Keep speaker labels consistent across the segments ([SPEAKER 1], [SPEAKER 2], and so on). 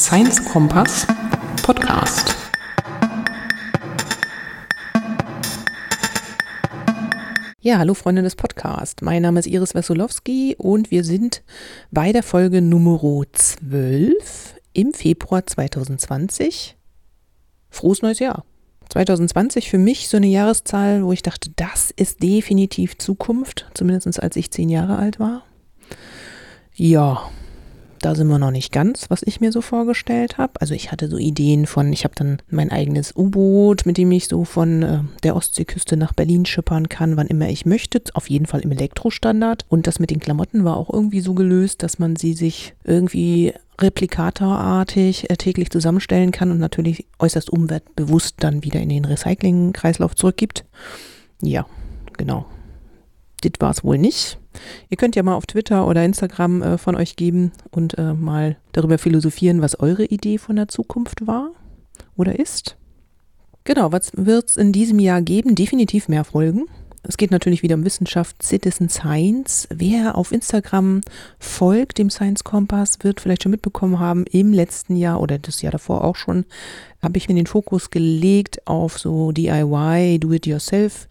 [SPEAKER 1] Science Kompass Podcast. Ja, hallo Freunde des Podcasts. Mein Name ist Iris Wesolowski und wir sind bei der Folge Nummer 12 im Februar 2020. Frohes neues Jahr. 2020 für mich so eine Jahreszahl, wo ich dachte, das ist definitiv Zukunft, zumindest als ich zehn Jahre alt war. Ja, da sind wir noch nicht ganz, was ich mir so vorgestellt habe. Also ich hatte so Ideen von, ich habe dann mein eigenes U-Boot, mit dem ich so von äh, der Ostseeküste nach Berlin schippern kann, wann immer ich möchte. Auf jeden Fall im Elektrostandard. Und das mit den Klamotten war auch irgendwie so gelöst, dass man sie sich irgendwie replikatorartig äh, täglich zusammenstellen kann und natürlich äußerst umweltbewusst dann wieder in den Recyclingkreislauf zurückgibt. Ja, genau. Das war es wohl nicht. Ihr könnt ja mal auf Twitter oder Instagram äh, von euch geben und äh, mal darüber philosophieren, was eure Idee von der Zukunft war oder ist. Genau, was wird es in diesem Jahr geben? Definitiv mehr Folgen. Es geht natürlich wieder um Wissenschaft, Citizen Science. Wer auf Instagram folgt, dem Science Kompass, wird vielleicht schon mitbekommen haben, im letzten Jahr oder das Jahr davor auch schon, habe ich mir den Fokus gelegt auf so DIY, Do-it-yourself,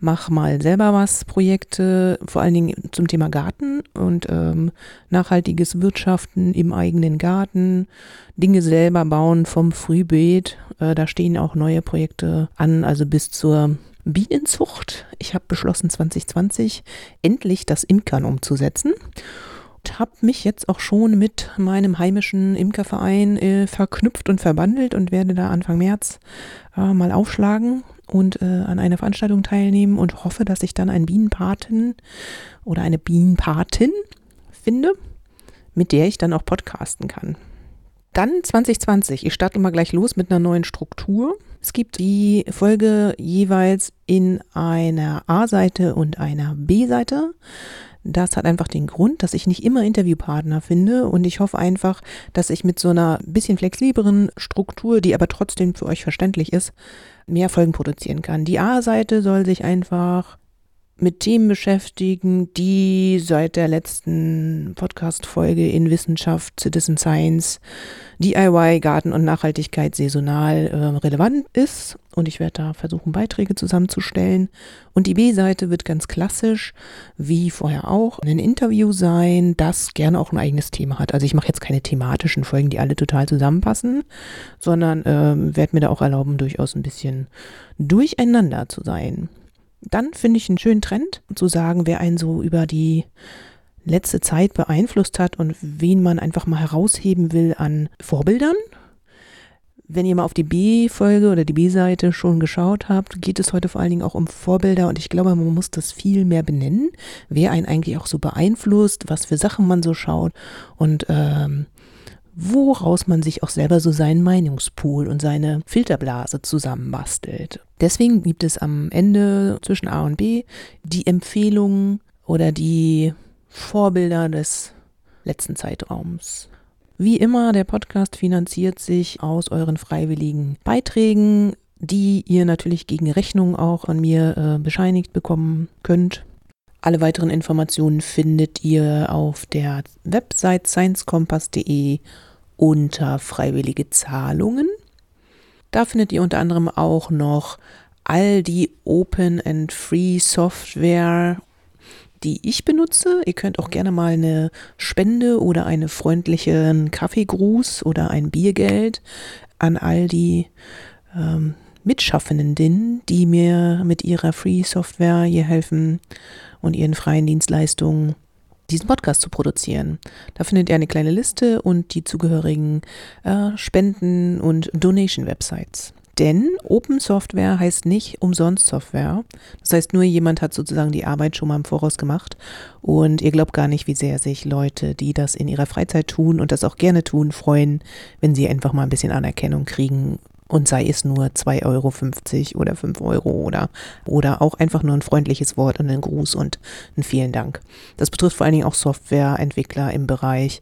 [SPEAKER 1] mach mal selber was Projekte, vor allen Dingen zum Thema Garten und ähm, nachhaltiges Wirtschaften im eigenen Garten, Dinge selber bauen vom Frühbeet. Äh, da stehen auch neue Projekte an, also bis zur Bienenzucht. Ich habe beschlossen, 2020 endlich das Imkern umzusetzen und habe mich jetzt auch schon mit meinem heimischen Imkerverein äh, verknüpft und verbandelt und werde da Anfang März äh, mal aufschlagen und äh, an einer Veranstaltung teilnehmen und hoffe, dass ich dann einen Bienenpaten oder eine Bienenpatin finde, mit der ich dann auch podcasten kann. Dann 2020. Ich starte mal gleich los mit einer neuen Struktur. Es gibt die Folge jeweils in einer A-Seite und einer B-Seite. Das hat einfach den Grund, dass ich nicht immer Interviewpartner finde und ich hoffe einfach, dass ich mit so einer bisschen flexibleren Struktur, die aber trotzdem für euch verständlich ist, mehr Folgen produzieren kann. Die A-Seite soll sich einfach mit Themen beschäftigen, die seit der letzten Podcast-Folge in Wissenschaft, Citizen Science, DIY, Garten und Nachhaltigkeit saisonal äh, relevant ist. Und ich werde da versuchen, Beiträge zusammenzustellen. Und die B-Seite wird ganz klassisch, wie vorher auch, ein Interview sein, das gerne auch ein eigenes Thema hat. Also ich mache jetzt keine thematischen Folgen, die alle total zusammenpassen, sondern äh, werde mir da auch erlauben, durchaus ein bisschen durcheinander zu sein. Dann finde ich einen schönen Trend zu sagen, wer einen so über die letzte Zeit beeinflusst hat und wen man einfach mal herausheben will an Vorbildern. Wenn ihr mal auf die B-Folge oder die B-Seite schon geschaut habt, geht es heute vor allen Dingen auch um Vorbilder und ich glaube, man muss das viel mehr benennen, wer einen eigentlich auch so beeinflusst, was für Sachen man so schaut und ähm, woraus man sich auch selber so seinen Meinungspool und seine Filterblase zusammenbastelt. Deswegen gibt es am Ende zwischen A und B die Empfehlungen oder die Vorbilder des letzten Zeitraums. Wie immer, der Podcast finanziert sich aus euren freiwilligen Beiträgen, die ihr natürlich gegen Rechnung auch an mir äh, bescheinigt bekommen könnt. Alle weiteren Informationen findet ihr auf der Website sciencekompass.de unter freiwillige Zahlungen. Da findet ihr unter anderem auch noch all die Open and Free Software, die ich benutze. Ihr könnt auch gerne mal eine Spende oder einen freundlichen Kaffeegruß oder ein Biergeld an all die ähm, Mitschaffenden, die mir mit ihrer Free Software hier helfen und ihren freien Dienstleistungen diesen Podcast zu produzieren. Da findet ihr eine kleine Liste und die zugehörigen äh, Spenden- und Donation-Websites. Denn Open Software heißt nicht umsonst Software. Das heißt, nur jemand hat sozusagen die Arbeit schon mal im Voraus gemacht. Und ihr glaubt gar nicht, wie sehr sich Leute, die das in ihrer Freizeit tun und das auch gerne tun, freuen, wenn sie einfach mal ein bisschen Anerkennung kriegen und sei es nur 2,50 Euro oder 5 Euro oder, oder auch einfach nur ein freundliches Wort und ein Gruß und ein vielen Dank. Das betrifft vor allen Dingen auch Softwareentwickler im Bereich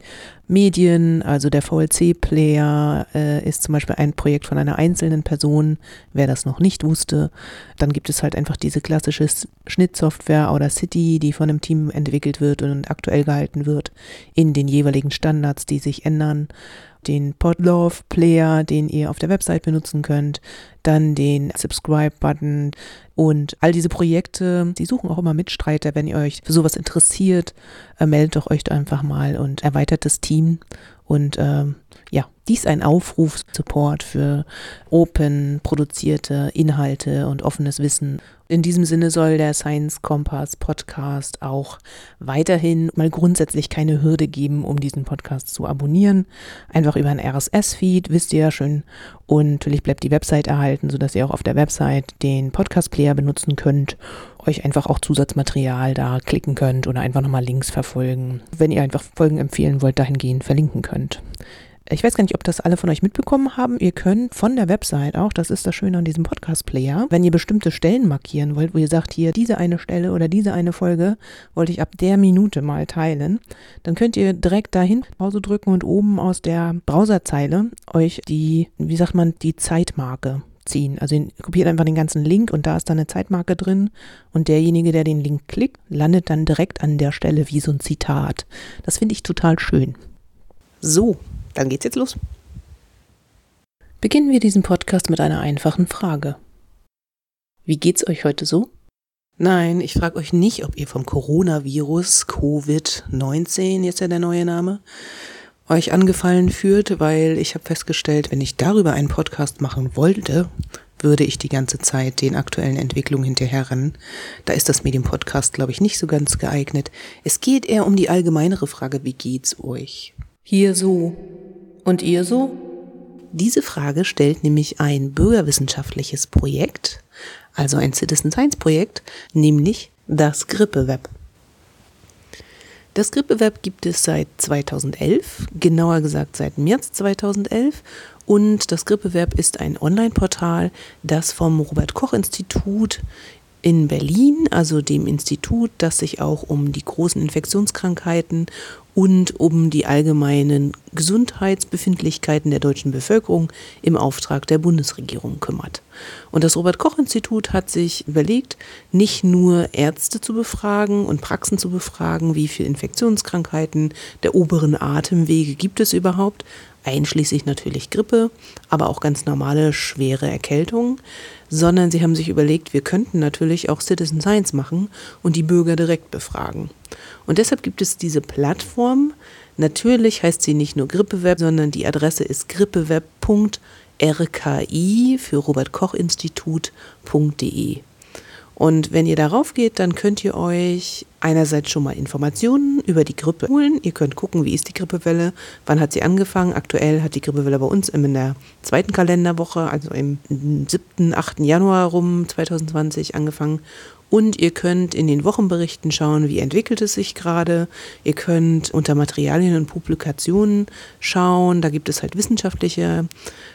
[SPEAKER 1] Medien, also der VLC-Player äh, ist zum Beispiel ein Projekt von einer einzelnen Person, wer das noch nicht wusste. Dann gibt es halt einfach diese klassische Schnittsoftware oder City, die von einem Team entwickelt wird und aktuell gehalten wird in den jeweiligen Standards, die sich ändern den Podlove Player, den ihr auf der Website benutzen könnt, dann den Subscribe-Button und all diese Projekte, die suchen auch immer Mitstreiter. Wenn ihr euch für sowas interessiert, äh, meldet doch euch einfach mal und erweitert das Team. Und ähm, ja, dies ein Aufruf, Support für open produzierte Inhalte und offenes Wissen. In diesem Sinne soll der Science Compass Podcast auch weiterhin mal grundsätzlich keine Hürde geben, um diesen Podcast zu abonnieren. Einfach über ein RSS-Feed, wisst ihr ja schon. Und natürlich bleibt die Website erhalten, sodass ihr auch auf der Website den Podcast-Player benutzen könnt, euch einfach auch Zusatzmaterial da klicken könnt oder einfach nochmal Links verfolgen. Wenn ihr einfach Folgen empfehlen wollt, dahingehend verlinken könnt ich weiß gar nicht, ob das alle von euch mitbekommen haben. Ihr könnt von der Website auch, das ist das Schöne an diesem Podcast-Player, wenn ihr bestimmte Stellen markieren wollt, wo ihr sagt, hier diese eine Stelle oder diese eine Folge wollte ich ab der Minute mal teilen, dann könnt ihr direkt dahin Pause drücken und oben aus der Browserzeile euch die, wie sagt man, die Zeitmarke ziehen. Also kopiert einfach den ganzen Link und da ist dann eine Zeitmarke drin und derjenige, der den Link klickt, landet dann direkt an der Stelle wie so ein Zitat. Das finde ich total schön. So, dann geht's jetzt los. Beginnen wir diesen Podcast mit einer einfachen Frage. Wie geht's euch heute so? Nein, ich frage euch nicht, ob ihr vom Coronavirus Covid-19, jetzt ja der neue Name, euch angefallen fühlt, weil ich habe festgestellt, wenn ich darüber einen Podcast machen wollte, würde ich die ganze Zeit den aktuellen Entwicklungen hinterherrennen. Da ist das Medium-Podcast, glaube ich, nicht so ganz geeignet. Es geht eher um die allgemeinere Frage, wie geht's euch? Hier so. Und ihr so? Diese Frage stellt nämlich ein bürgerwissenschaftliches Projekt, also ein Citizen Science Projekt, nämlich das Grippeweb. Das Grippeweb gibt es seit 2011, genauer gesagt seit März 2011 und das Grippeweb ist ein Online-Portal, das vom Robert Koch Institut in Berlin, also dem Institut, das sich auch um die großen Infektionskrankheiten und um die allgemeinen Gesundheitsbefindlichkeiten der deutschen Bevölkerung im Auftrag der Bundesregierung kümmert. Und das Robert Koch Institut hat sich überlegt, nicht nur Ärzte zu befragen und Praxen zu befragen, wie viele Infektionskrankheiten der oberen Atemwege gibt es überhaupt, einschließlich natürlich Grippe, aber auch ganz normale schwere Erkältungen, sondern sie haben sich überlegt, wir könnten natürlich auch Citizen Science machen und die Bürger direkt befragen. Und deshalb gibt es diese Plattform. Natürlich heißt sie nicht nur Grippeweb, sondern die Adresse ist grippeweb.rki für Robert Koch Institut.de. Und wenn ihr darauf geht, dann könnt ihr euch einerseits schon mal Informationen über die Grippe holen. Ihr könnt gucken, wie ist die Grippewelle, wann hat sie angefangen. Aktuell hat die Grippewelle bei uns in der zweiten Kalenderwoche, also im 7., 8. Januar rum 2020 angefangen. Und ihr könnt in den Wochenberichten schauen, wie entwickelt es sich gerade. Ihr könnt unter Materialien und Publikationen schauen. Da gibt es halt wissenschaftliche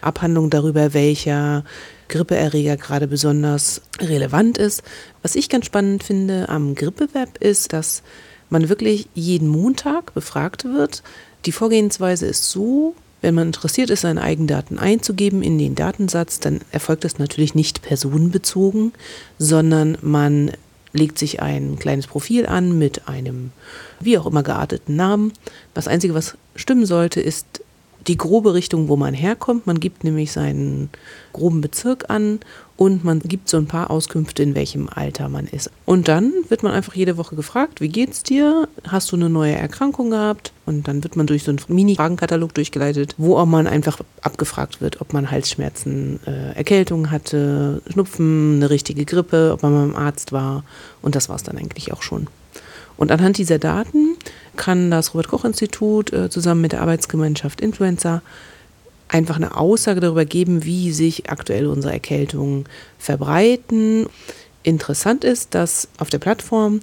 [SPEAKER 1] Abhandlungen darüber, welcher Grippeerreger gerade besonders relevant ist. Was ich ganz spannend finde am Grippeweb ist, dass man wirklich jeden Montag befragt wird. Die Vorgehensweise ist so, wenn man interessiert ist, seine Eigendaten einzugeben in den Datensatz, dann erfolgt das natürlich nicht personenbezogen, sondern man legt sich ein kleines Profil an mit einem wie auch immer gearteten Namen. Das Einzige, was stimmen sollte, ist die grobe Richtung, wo man herkommt. Man gibt nämlich seinen groben Bezirk an und man gibt so ein paar Auskünfte, in welchem Alter man ist. Und dann wird man einfach jede Woche gefragt, wie geht's dir? Hast du eine neue Erkrankung gehabt? Und dann wird man durch so einen Mini-Fragenkatalog durchgeleitet, wo auch man einfach abgefragt wird, ob man Halsschmerzen, äh, Erkältung hatte, Schnupfen, eine richtige Grippe, ob man beim Arzt war. Und das war es dann eigentlich auch schon. Und anhand dieser Daten kann das Robert Koch Institut äh, zusammen mit der Arbeitsgemeinschaft Influencer einfach eine Aussage darüber geben, wie sich aktuell unsere Erkältungen verbreiten. Interessant ist, dass auf der Plattform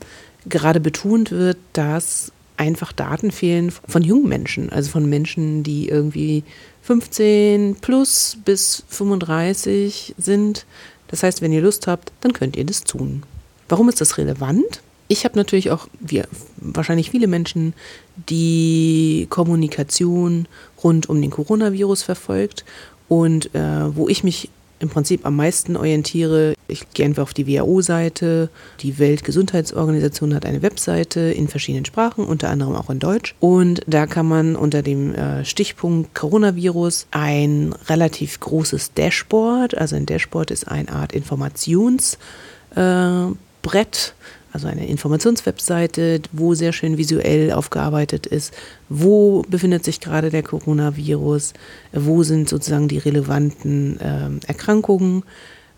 [SPEAKER 1] gerade betont wird, dass einfach Daten fehlen von jungen Menschen, also von Menschen, die irgendwie 15 plus bis 35 sind. Das heißt, wenn ihr Lust habt, dann könnt ihr das tun. Warum ist das relevant? Ich habe natürlich auch, wie wahrscheinlich viele Menschen, die Kommunikation rund um den Coronavirus verfolgt und äh, wo ich mich im Prinzip am meisten orientiere. Ich gehe einfach auf die WHO-Seite. Die Weltgesundheitsorganisation hat eine Webseite in verschiedenen Sprachen, unter anderem auch in Deutsch. Und da kann man unter dem äh, Stichpunkt Coronavirus ein relativ großes Dashboard, also ein Dashboard ist eine Art Informationsbrett, also eine Informationswebseite, wo sehr schön visuell aufgearbeitet ist, wo befindet sich gerade der Coronavirus, wo sind sozusagen die relevanten äh, Erkrankungen,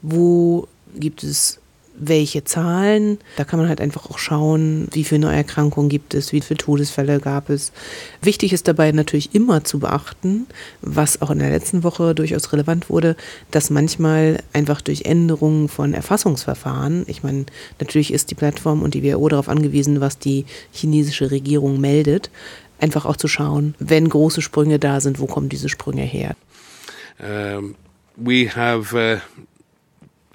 [SPEAKER 1] wo gibt es welche Zahlen. Da kann man halt einfach auch schauen, wie viele Neuerkrankungen gibt es, wie viele Todesfälle gab es. Wichtig ist dabei natürlich immer zu beachten, was auch in der letzten Woche durchaus relevant wurde, dass manchmal einfach durch Änderungen von Erfassungsverfahren, ich meine, natürlich ist die Plattform und die WHO darauf angewiesen, was die chinesische Regierung meldet, einfach auch zu schauen, wenn große Sprünge da sind, wo kommen diese Sprünge her?
[SPEAKER 2] Um, we have uh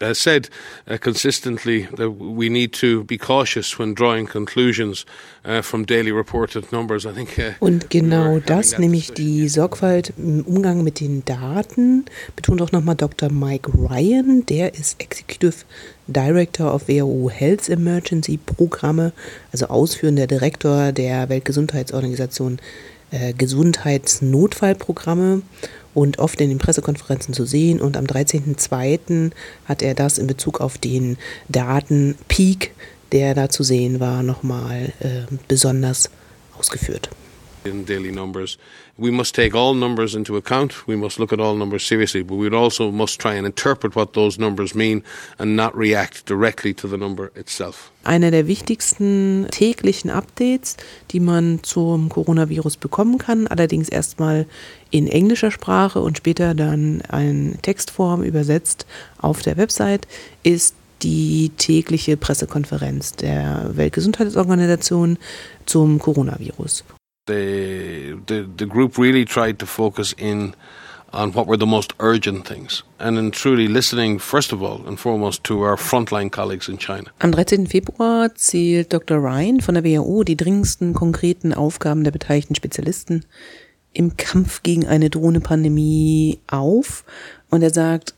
[SPEAKER 2] uh, said uh, consistently that we need to be cautious when drawing conclusions uh, from daily reported numbers. I think, uh,
[SPEAKER 1] Und genau das, nämlich die Sorgfalt im Umgang mit den Daten, betont auch nochmal Dr. Mike Ryan, der ist Executive Director of WHO Health Emergency Programme, also ausführender Direktor der Weltgesundheitsorganisation äh, Gesundheitsnotfallprogramme und oft in den Pressekonferenzen zu sehen. Und am 13.02. hat er das in Bezug auf den Datenpeak, der da zu sehen war, nochmal äh, besonders ausgeführt.
[SPEAKER 2] In daily numbers. We must take all numbers into account. We must look at all numbers seriously, but we also must try and interpret what those numbers mean and not react directly to the number itself.
[SPEAKER 1] Einer der wichtigsten täglichen Updates, die man zum Coronavirus bekommen kann, allerdings erstmal in englischer Sprache und später dann in Textform übersetzt auf der Website, ist die tägliche Pressekonferenz der Weltgesundheitsorganisation zum Coronavirus.
[SPEAKER 2] The, the the group really tried to focus in on what were the most urgent things and in truly listening first of all and foremost to our frontline colleagues in China.
[SPEAKER 1] Am 13. Februar zählt Dr. Ryan von der WHO die dringendsten konkreten Aufgaben der beteiligten Spezialisten im Kampf gegen eine drohende Pandemie auf und er sagt,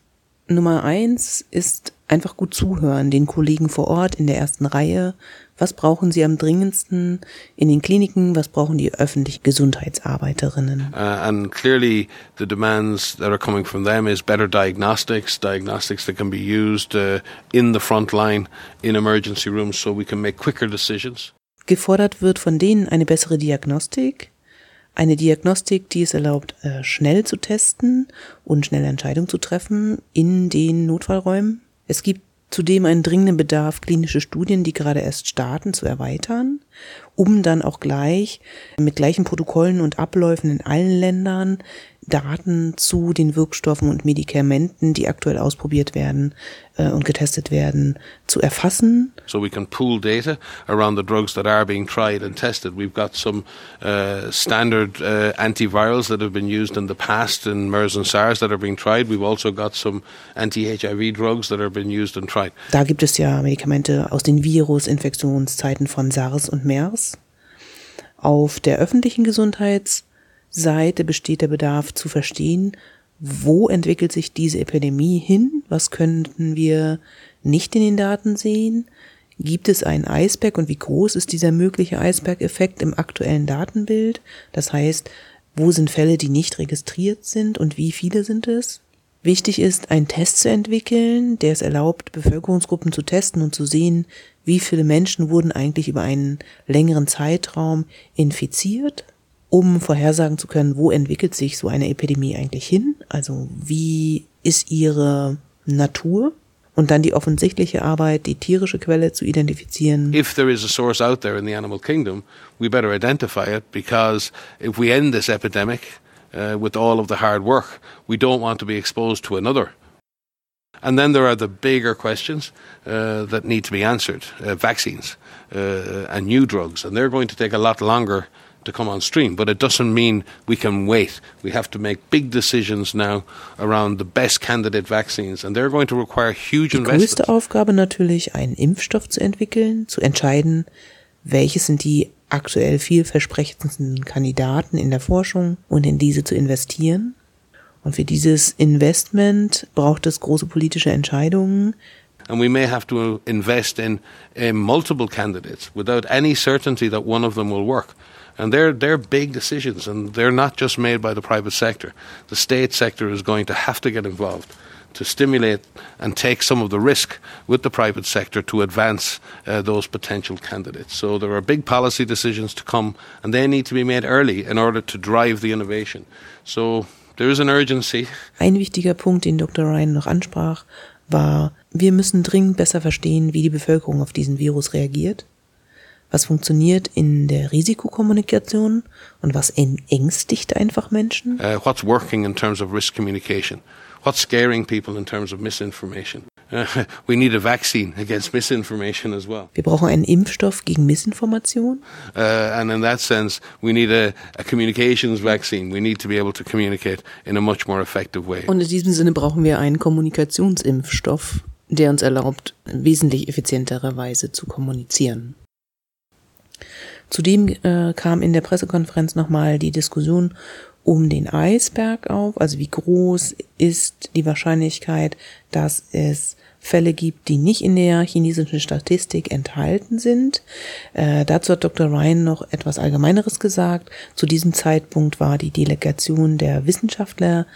[SPEAKER 1] Nummer eins ist einfach gut zuhören, den Kollegen vor Ort in der ersten Reihe. Was brauchen sie am dringendsten in den Kliniken? Was brauchen die öffentlichen Gesundheitsarbeiterinnen?
[SPEAKER 2] Uh, and clearly, the demands that are coming from them is better diagnostics, diagnostics that can be used uh, in the front line in emergency rooms so we can make quicker decisions.
[SPEAKER 1] Gefordert wird von denen eine bessere Diagnostik, eine Diagnostik, die es erlaubt, äh, schnell zu testen und schnell Entscheidungen zu treffen in den Notfallräumen. Es gibt zudem einen dringenden Bedarf, klinische Studien, die gerade erst starten, zu erweitern, um dann auch gleich mit gleichen Protokollen und Abläufen in allen Ländern Daten zu den Wirkstoffen und Medikamenten, die aktuell ausprobiert werden äh, und getestet werden, zu erfassen.
[SPEAKER 2] So we can pool data around the drugs that are being tried and tested. We've got some uh, standard uh, antivirals that have been used in the past in MERS and SARS that are being tried. We've also got some anti-HIV drugs that are being used and tried.
[SPEAKER 1] Da gibt es ja Medikamente aus den Virusinfektionszeiten von SARS und MERS. Auf der öffentlichen Gesundheits Seite besteht der Bedarf zu verstehen, wo entwickelt sich diese Epidemie hin? Was könnten wir nicht in den Daten sehen? Gibt es einen Eisberg und wie groß ist dieser mögliche Eisbergeffekt im aktuellen Datenbild? Das heißt, wo sind Fälle, die nicht registriert sind und wie viele sind es? Wichtig ist, einen Test zu entwickeln, der es erlaubt, Bevölkerungsgruppen zu testen und zu sehen, wie viele Menschen wurden eigentlich über einen längeren Zeitraum infiziert um vorhersagen zu können, wo entwickelt sich so eine Epidemie eigentlich hin, also wie ist ihre Natur und dann die offensichtliche Arbeit, die tierische Quelle zu identifizieren.
[SPEAKER 2] If there is a source out there in the animal kingdom, we better identify it because if we end this epidemic uh, with all of the hard work, we don't want to be exposed to another. And then there are the bigger questions uh, that need to be answered, uh, vaccines uh, and new drugs, and they're going to take a lot longer to come on stream. But it doesn't mean we can wait. We have to make big decisions now around the best candidate vaccines, and they're going to require huge
[SPEAKER 1] Die größte Aufgabe natürlich, einen Impfstoff zu entwickeln, zu entscheiden, welches sind die aktuell vielversprechendsten Kandidaten in der Forschung und in diese zu investieren. Und für dieses Investment braucht es große politische Entscheidungen,
[SPEAKER 2] and we may have to invest in, in multiple candidates without any certainty that one of them will work. And they're, they're big decisions, and they're not just made by the private sector. The state sector is going to have to get involved to stimulate and take some of the risk with the private sector to advance uh, those potential candidates. So there are big policy decisions to come, and they need to be made early in order to drive the innovation. So there is an urgency.
[SPEAKER 1] Ein wichtiger Punkt, den Dr. Ryan noch ansprach, war, wir müssen dringend besser verstehen, wie die Bevölkerung auf diesen Virus reagiert, was funktioniert in der Risikokommunikation und was ängstigt einfach Menschen.
[SPEAKER 2] Uh, what's working in terms of risk communication? What's scaring people in terms of misinformation? we need a vaccine against misinformation as well.
[SPEAKER 1] Wir brauchen einen Impfstoff gegen Missinformation.
[SPEAKER 2] Uh, and in that sense, we need a, a communications vaccine. We need to be able to communicate in a much more effective way.
[SPEAKER 1] Und in diesem Sinne brauchen wir einen Kommunikationsimpfstoff, der uns erlaubt, wesentlich effizientere Weise zu kommunizieren. Zudem äh, kam in der Pressekonferenz nochmal die Diskussion um den Eisberg auf, also wie groß ist die Wahrscheinlichkeit, dass es Fälle gibt, die nicht in der chinesischen Statistik enthalten sind. Äh, dazu hat Dr. Ryan noch etwas Allgemeineres gesagt. Zu diesem Zeitpunkt war die Delegation der Wissenschaftler,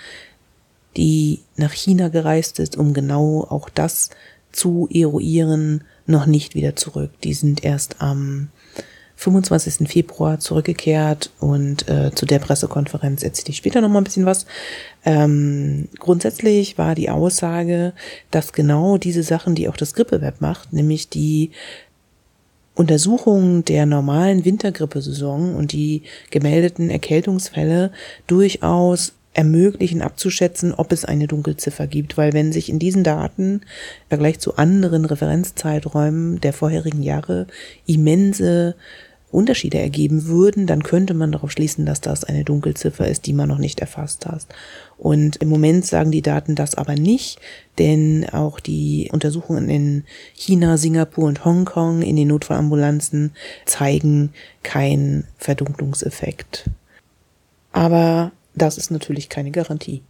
[SPEAKER 1] die nach China gereist ist, um genau auch das zu eruieren, noch nicht wieder zurück. Die sind erst am 25. Februar zurückgekehrt und äh, zu der Pressekonferenz erzähle ich später noch mal ein bisschen was. Ähm, grundsätzlich war die Aussage, dass genau diese Sachen, die auch das Grippeweb macht, nämlich die Untersuchung der normalen Wintergrippesaison und die gemeldeten Erkältungsfälle durchaus ermöglichen abzuschätzen, ob es eine Dunkelziffer gibt, weil wenn sich in diesen Daten im Vergleich zu anderen Referenzzeiträumen der vorherigen Jahre immense Unterschiede ergeben würden, dann könnte man darauf schließen, dass das eine Dunkelziffer ist, die man noch nicht erfasst hat. Und im Moment sagen die Daten das aber nicht, denn auch die Untersuchungen in China, Singapur und Hongkong in den Notfallambulanzen zeigen keinen Verdunklungseffekt. Aber das ist natürlich keine Garantie.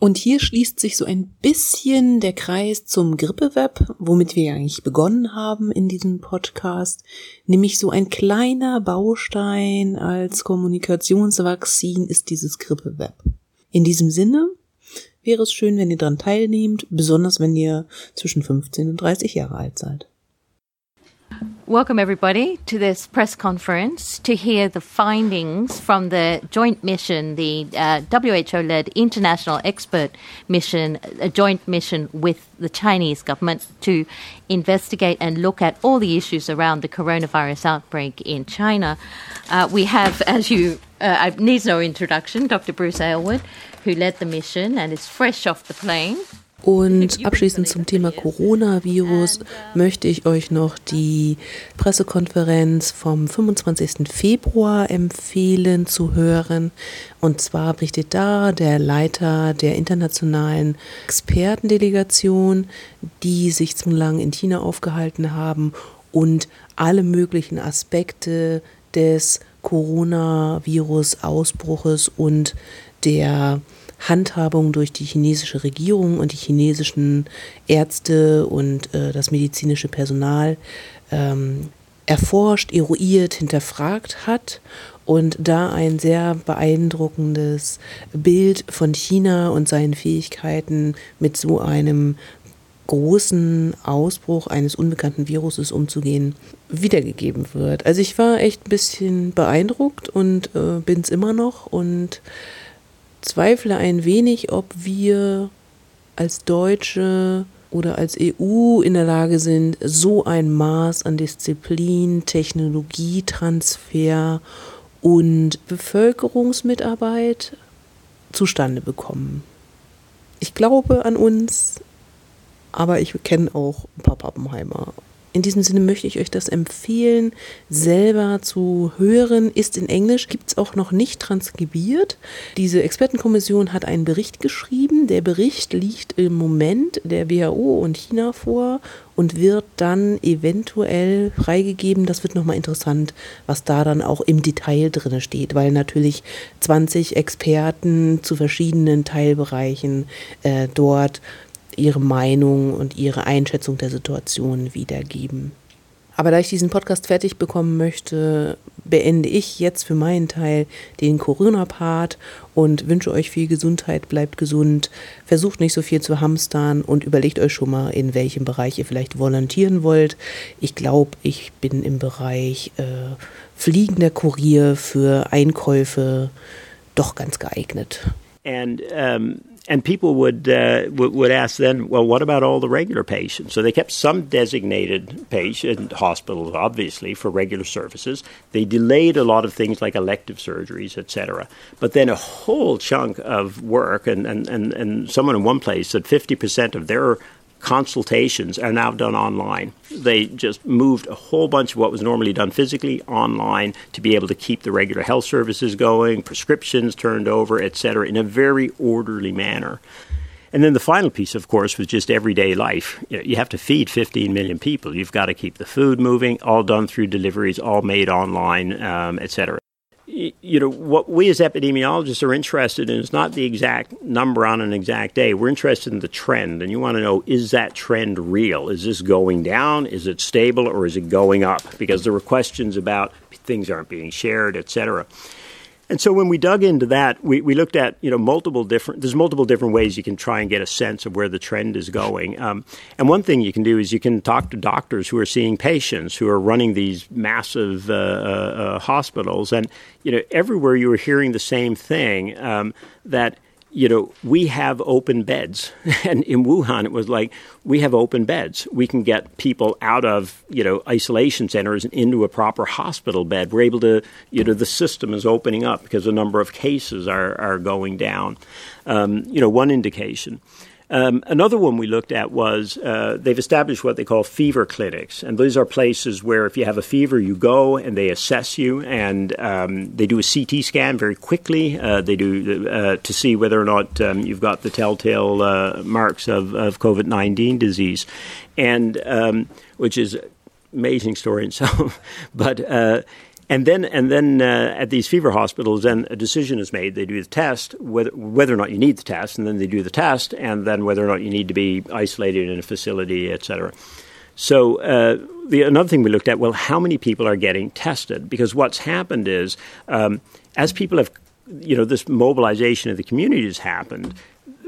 [SPEAKER 1] Und hier schließt sich so ein bisschen der Kreis zum Grippeweb, womit wir eigentlich begonnen haben in diesem Podcast, nämlich so ein kleiner Baustein als Kommunikationsvakzin ist dieses Grippeweb. In diesem Sinne wäre es schön, wenn ihr daran teilnehmt, besonders wenn ihr zwischen 15 und 30 Jahre alt seid.
[SPEAKER 3] Welcome, everybody, to this press conference to hear the findings from the joint mission, the uh, WHO led international expert mission, a joint mission with the Chinese government to investigate and look at all the issues around the coronavirus outbreak in China. Uh, we have, as you, uh, needs no introduction, Dr. Bruce Aylward, who led the mission and is fresh off the plane.
[SPEAKER 1] Und abschließend zum Thema Coronavirus möchte ich euch noch die Pressekonferenz vom 25. Februar empfehlen zu hören. Und zwar berichtet da der Leiter der internationalen Expertendelegation, die sich zum lang in China aufgehalten haben und alle möglichen Aspekte des Coronavirus-Ausbruches und der Handhabung durch die chinesische Regierung und die chinesischen Ärzte und äh, das medizinische Personal ähm, erforscht, eruiert, hinterfragt hat und da ein sehr beeindruckendes Bild von China und seinen Fähigkeiten mit so einem großen Ausbruch eines unbekannten Viruses umzugehen, wiedergegeben wird. Also ich war echt ein bisschen beeindruckt und äh, bin es immer noch und zweifle ein wenig, ob wir als Deutsche oder als EU in der Lage sind, so ein Maß an Disziplin, Technologietransfer und Bevölkerungsmitarbeit zustande bekommen. Ich glaube an uns, aber ich kenne auch ein paar Pappenheimer In diesem Sinne möchte ich euch das empfehlen, selber zu hören. Ist in Englisch, gibt es auch noch nicht transkribiert. Diese Expertenkommission hat einen Bericht geschrieben. Der Bericht liegt im Moment der WHO und China vor und wird dann eventuell freigegeben. Das wird nochmal interessant, was da dann auch im Detail drin steht, weil natürlich 20 Experten zu verschiedenen Teilbereichen äh, dort ihre Meinung und ihre Einschätzung der Situation wiedergeben. Aber da ich diesen Podcast fertig bekommen möchte, beende ich jetzt für meinen Teil den Corona-Part und wünsche euch viel Gesundheit, bleibt gesund, versucht nicht so viel zu hamstern und überlegt euch schon mal, in welchem Bereich ihr vielleicht volontieren wollt. Ich glaube, ich bin im Bereich äh, fliegender Kurier für Einkäufe doch ganz geeignet.
[SPEAKER 4] And um and people would, uh, would, would ask then, well, what about all the regular patients? So they kept some designated patient hospitals, obviously, for regular services. They delayed a lot of things like elective surgeries, etc. But then a whole chunk of work, and, and, and, and someone in one place said 50% of their consultations are now done online. They just moved a whole bunch of what was normally done physically online to be able to keep the regular health services going, prescriptions turned over, et cetera, in a very orderly manner. And then the final piece, of course, was just everyday life. You, know, you, have to feed 15 million people. You've got to keep the food moving, all done through deliveries, all made online, um, et cetera you know, what we as epidemiologists are interested in is not the exact number on an exact day. We're interested in the trend, and you want to know is that trend real? Is this going down? Is it stable, or is it going up? Because there were questions about things aren't being shared, et cetera. And so when we dug into that, we, we looked at you know multiple different. There's multiple different ways you can try and get a sense of where the trend is going. Um, and one thing you can do is you can talk to doctors who are seeing patients who are running these massive uh, uh, uh hospitals, and you know everywhere you are hearing the same thing um, that you know, we have open beds. And in Wuhan, it was like, we have open beds. We can get people out of, you know, isolation centers and into a proper hospital bed. We're able to, you know, the system is opening up because the number of cases are, are going down. Um, you know, one indication. Um, another one we looked at was uh, they've established what they call fever clinics, and these are places where if you have a fever, you go and they assess you, and um, they do a CT scan very quickly. Uh, they do uh, to see whether or not um, you've got the telltale uh, marks of, of COVID nineteen disease, and um, which is amazing story in itself, but uh, and then, and then uh, at these fever hospitals, then a decision is made. They do the test, whether, whether or not you need the test, and then they do the test, and then whether or not you need to be isolated in a facility, et cetera. So uh, the, another thing we looked at, well, how many people are getting tested? Because what's happened is, um, as people have, you know, this mobilization of the community has happened,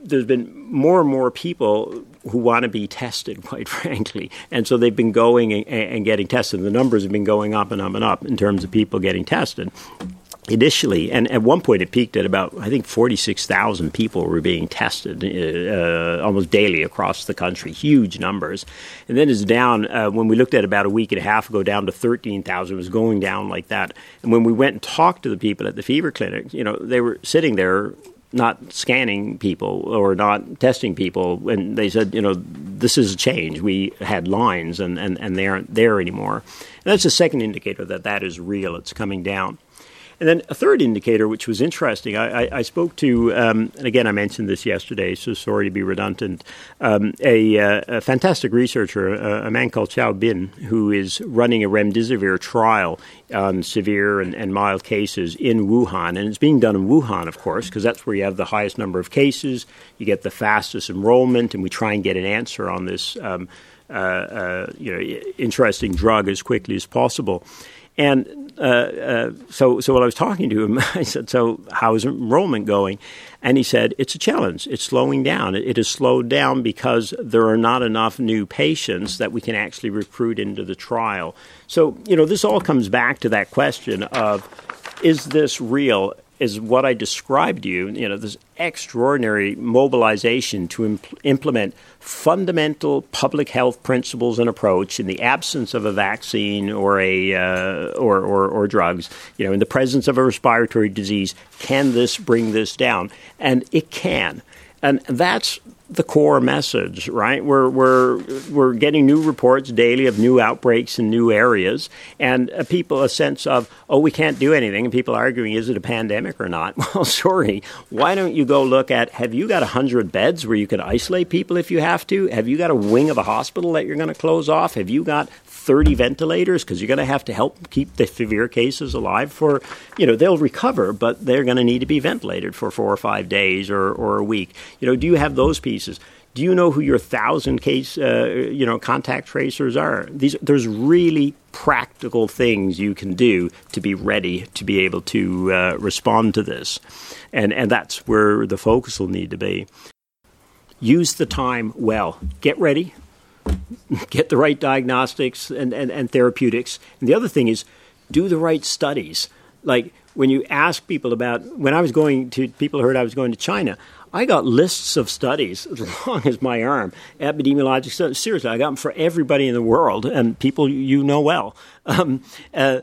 [SPEAKER 4] there's been more and more people who want to be tested, quite frankly. And so they've been going and, and, getting tested. The numbers have been going up and up and up in terms of people getting tested. Initially, and at one point it peaked at about, I think, 46,000 people were being tested uh, almost daily across the country, huge numbers. And then it's down, uh, when we looked at about a week and a half ago, down to 13,000. It was going down like that. And when we went and talked to the people at the fever clinic, you know, they were sitting there not scanning people or not testing people. And they said, you know, this is a change. We had lines and, and, and they aren't there anymore. And that's the second indicator that that is real. It's coming down. And then a third indicator, which was interesting, I, I, I spoke to, um, and again, I mentioned this yesterday, so sorry to be redundant, um, a, uh, a, fantastic researcher, a, a, man called Xiao Bin, who is running a remdesivir trial on severe and, and mild cases in Wuhan. And it's being done in Wuhan, of course, because that's where you have the highest number of cases, you get the fastest enrollment, and we try and get an answer on this. Um, uh, uh, you know, interesting drug as quickly as possible. And uh, uh, so, so while I was talking to him, I said, "So, how is enrollment going?" And he said, "It's a challenge. It's slowing down. It, it has slowed down because there are not enough new patients that we can actually recruit into the trial." So, you know, this all comes back to that question of, "Is this real?" Is what I described to you, you know, this extraordinary mobilization to impl- implement fundamental public health principles and approach in the absence of a vaccine or a uh, or, or, or drugs, you know, in the presence of a respiratory disease. Can this bring this down? And it can. And that's the core message, right? We're, we're, we're getting new reports daily of new outbreaks in new areas, and uh, people a sense of, oh, we can't do anything, and people arguing, is it a pandemic or not? Well, sorry. Why don't you go look at have you got 100 beds where you can isolate people if you have to? Have you got a wing of a hospital that you're going to close off? Have you got 30 ventilators because you're going to have to help keep the severe cases alive for, you know, they'll recover, but they're going to need to be ventilated for four or five days or, or a week. You know, do you have those pieces? Do you know who your thousand case, uh, you know, contact tracers are? These, there's really practical things you can do to be ready to be able to uh, respond to this, and and that's where the focus will need to be. Use the time well. Get ready get the right diagnostics and, and, and therapeutics. And the other thing is do the right studies. Like when you ask people about, when I was going to, people heard I was going to China, I got lists of studies as long as my arm, epidemiologic studies. Seriously, I got them for everybody in the world and people you know well. Um, uh,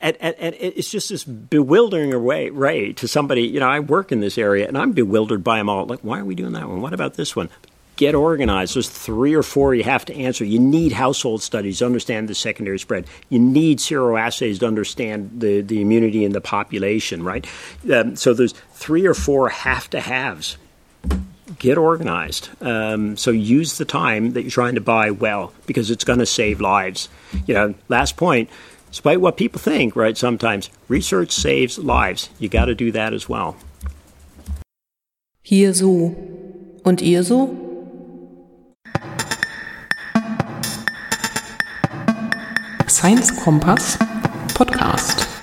[SPEAKER 4] and, and, and, it's just this bewildering way, Ray, to somebody. You know, I work in this area, and I'm bewildered by them all. Like, why are we doing that one? What about this one? get organized. There's three or four you have to answer. You need household studies to understand the secondary spread. You need seroassays to understand the, the immunity in the population, right? Um, so there's three or four have to haves. Get organized. Um, so use the time that you're trying to buy well because it's going to save lives. You know, last point, despite what people think, right, sometimes research saves lives. You got to do that as well.
[SPEAKER 1] Hier so. Und ihr so? Science Kompass Podcast.